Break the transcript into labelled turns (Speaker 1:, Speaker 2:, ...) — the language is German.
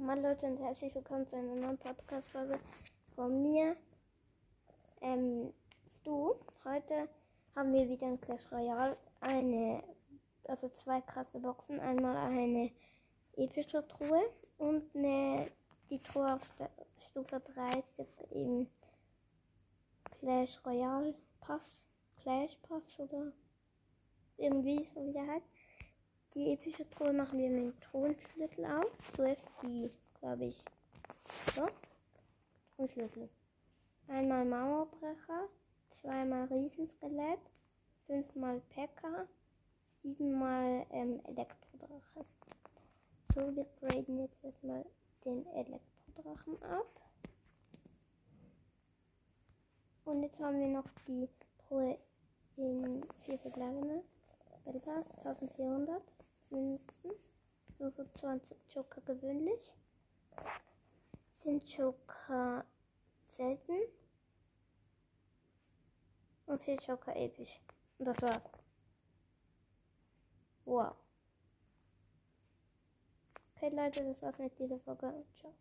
Speaker 1: Moin Leute und herzlich willkommen zu einer neuen Podcast-Folge von mir. Ähm, Stu, heute haben wir wieder ein Clash Royale. Eine, also zwei krasse Boxen. Einmal eine epische Truhe und eine, die Truhe auf Stufe 3 ist jetzt eben Clash Royale Pass. Clash Pass oder irgendwie so wie der heißt. Die epische Truhe machen wir mit dem Thronschlüssel auf. Zuerst die, glaube ich, so. Thronschlüssel. Einmal Mauerbrecher, zweimal Riesenskelett, fünfmal Pekka, siebenmal ähm, Elektrodrache. So, wir graden jetzt erstmal den Elektrodrachen auf. Und jetzt haben wir noch die Truhe in vier verbleibende. Bellpass 1400. Münzen. 25 Joker gewöhnlich. 10 Joker selten. Und 4 Joker episch. Und das war's. Wow. Okay Leute, das war's mit dieser Folge. Ciao.